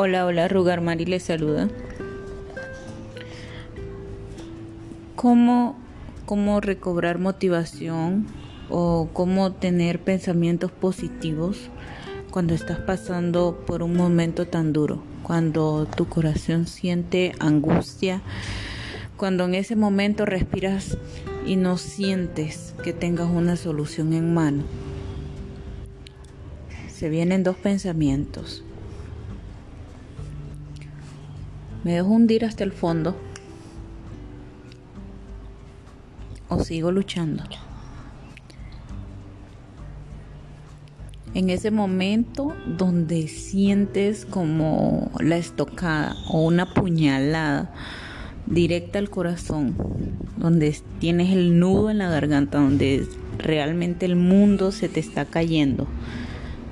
Hola, hola, Rugar Mari les saluda. ¿Cómo, ¿Cómo recobrar motivación o cómo tener pensamientos positivos cuando estás pasando por un momento tan duro? Cuando tu corazón siente angustia, cuando en ese momento respiras y no sientes que tengas una solución en mano. Se vienen dos pensamientos ¿Me dejo hundir hasta el fondo? ¿O sigo luchando? En ese momento donde sientes como la estocada o una puñalada directa al corazón, donde tienes el nudo en la garganta, donde realmente el mundo se te está cayendo,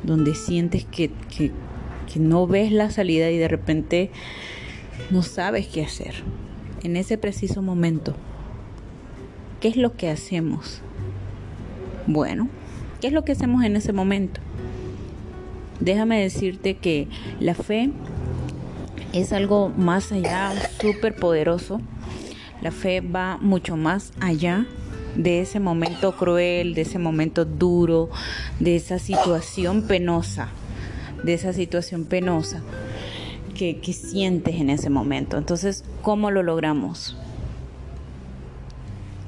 donde sientes que, que no ves la salida y de repente no sabes qué hacer en ese preciso momento. ¿Qué es lo que hacemos? Bueno, ¿qué es lo que hacemos en ese momento? Déjame decirte que la fe es algo más allá, súper poderoso. La fe va mucho más allá de ese momento cruel, de ese momento duro, de esa situación penosa, de esa situación penosa que, sientes en ese momento. Entonces, ¿cómo lo logramos?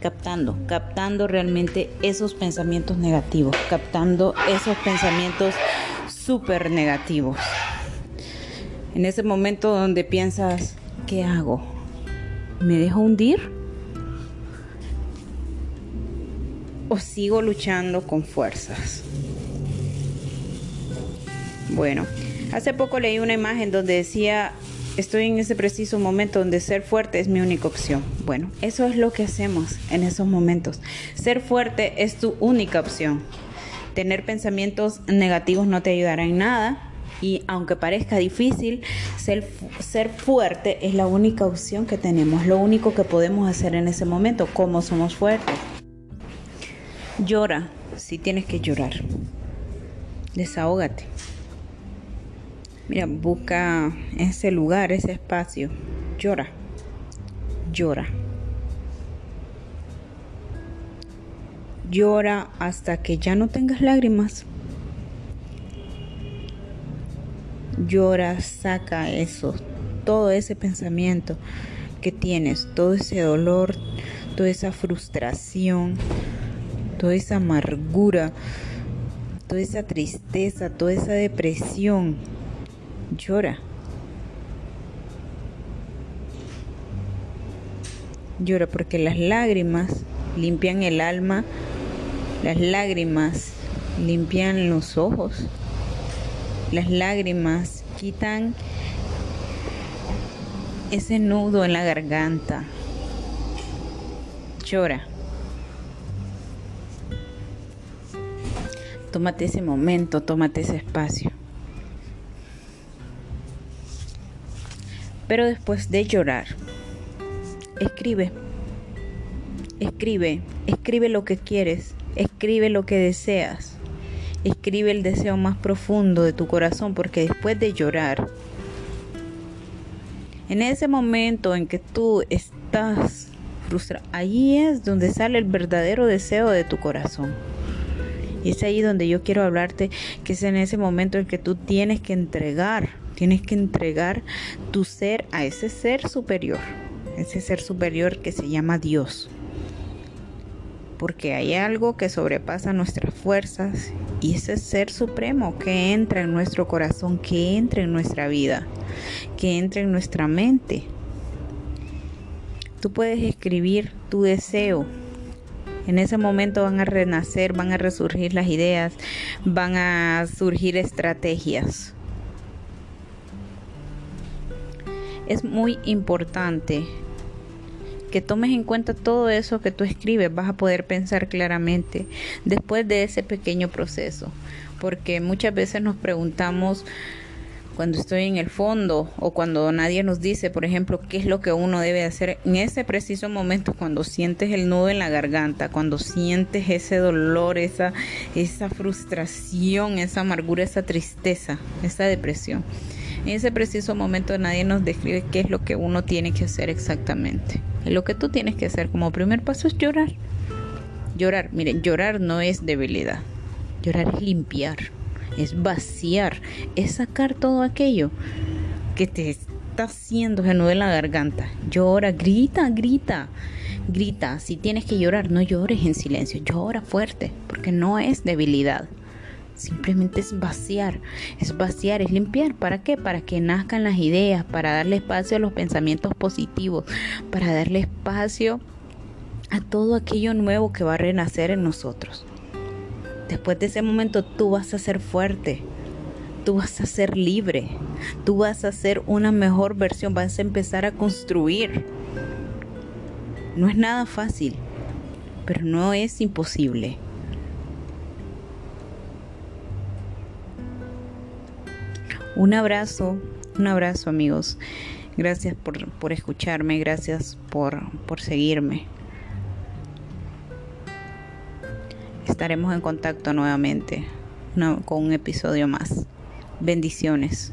captando, captando realmente esos pensamientos negativos, captando esos pensamientos súper negativos. En ese momento donde piensas, ¿qué hago? ¿Me dejo hundir? ¿O sigo luchando con fuerzas? Bueno, Hace poco leí una imagen donde decía, estoy en ese preciso momento donde ser fuerte es mi única opción. Bueno, eso es lo que hacemos en esos momentos. Ser fuerte es tu única opción. Tener pensamientos negativos no te ayudará en nada. Y aunque parezca difícil, ser, ser fuerte es la única opción que tenemos, lo único que podemos hacer en ese momento. ¿Cómo somos fuertes? Llora si tienes que llorar. Desahógate. Mira, busca ese lugar, ese espacio. Llora. Llora. Llora hasta que ya no tengas lágrimas. Llora, saca eso, todo ese pensamiento que tienes, todo ese dolor, toda esa frustración, toda esa amargura, toda esa tristeza, toda esa depresión llora. Llora porque las lágrimas limpian el alma, las lágrimas limpian los ojos, las lágrimas quitan ese nudo en la garganta. Llora. Tómate ese momento, tómate ese espacio. Pero después de llorar, escribe. Escribe, escribe lo que quieres, escribe lo que deseas. Escribe el deseo más profundo de tu corazón porque después de llorar, en ese momento en que tú estás frustrado, ahí es donde sale el verdadero deseo de tu corazón. Y es ahí donde yo quiero hablarte, que es en ese momento en que tú tienes que entregar Tienes que entregar tu ser a ese ser superior, ese ser superior que se llama Dios. Porque hay algo que sobrepasa nuestras fuerzas y ese ser supremo que entra en nuestro corazón, que entra en nuestra vida, que entra en nuestra mente. Tú puedes escribir tu deseo, en ese momento van a renacer, van a resurgir las ideas, van a surgir estrategias. Es muy importante que tomes en cuenta todo eso que tú escribes, vas a poder pensar claramente después de ese pequeño proceso, porque muchas veces nos preguntamos cuando estoy en el fondo o cuando nadie nos dice, por ejemplo, qué es lo que uno debe hacer en ese preciso momento cuando sientes el nudo en la garganta, cuando sientes ese dolor, esa esa frustración, esa amargura, esa tristeza, esa depresión. En ese preciso momento nadie nos describe qué es lo que uno tiene que hacer exactamente. Lo que tú tienes que hacer como primer paso es llorar. Llorar, miren, llorar no es debilidad. Llorar es limpiar, es vaciar, es sacar todo aquello que te está haciendo nudo en la garganta. Llora, grita, grita, grita. Si tienes que llorar, no llores en silencio, llora fuerte, porque no es debilidad. Simplemente es vaciar, es vaciar, es limpiar. ¿Para qué? Para que nazcan las ideas, para darle espacio a los pensamientos positivos, para darle espacio a todo aquello nuevo que va a renacer en nosotros. Después de ese momento tú vas a ser fuerte, tú vas a ser libre, tú vas a ser una mejor versión, vas a empezar a construir. No es nada fácil, pero no es imposible. Un abrazo, un abrazo amigos. Gracias por, escucharme, gracias por, por seguirme. Estaremos en contacto nuevamente con un episodio más. Bendiciones.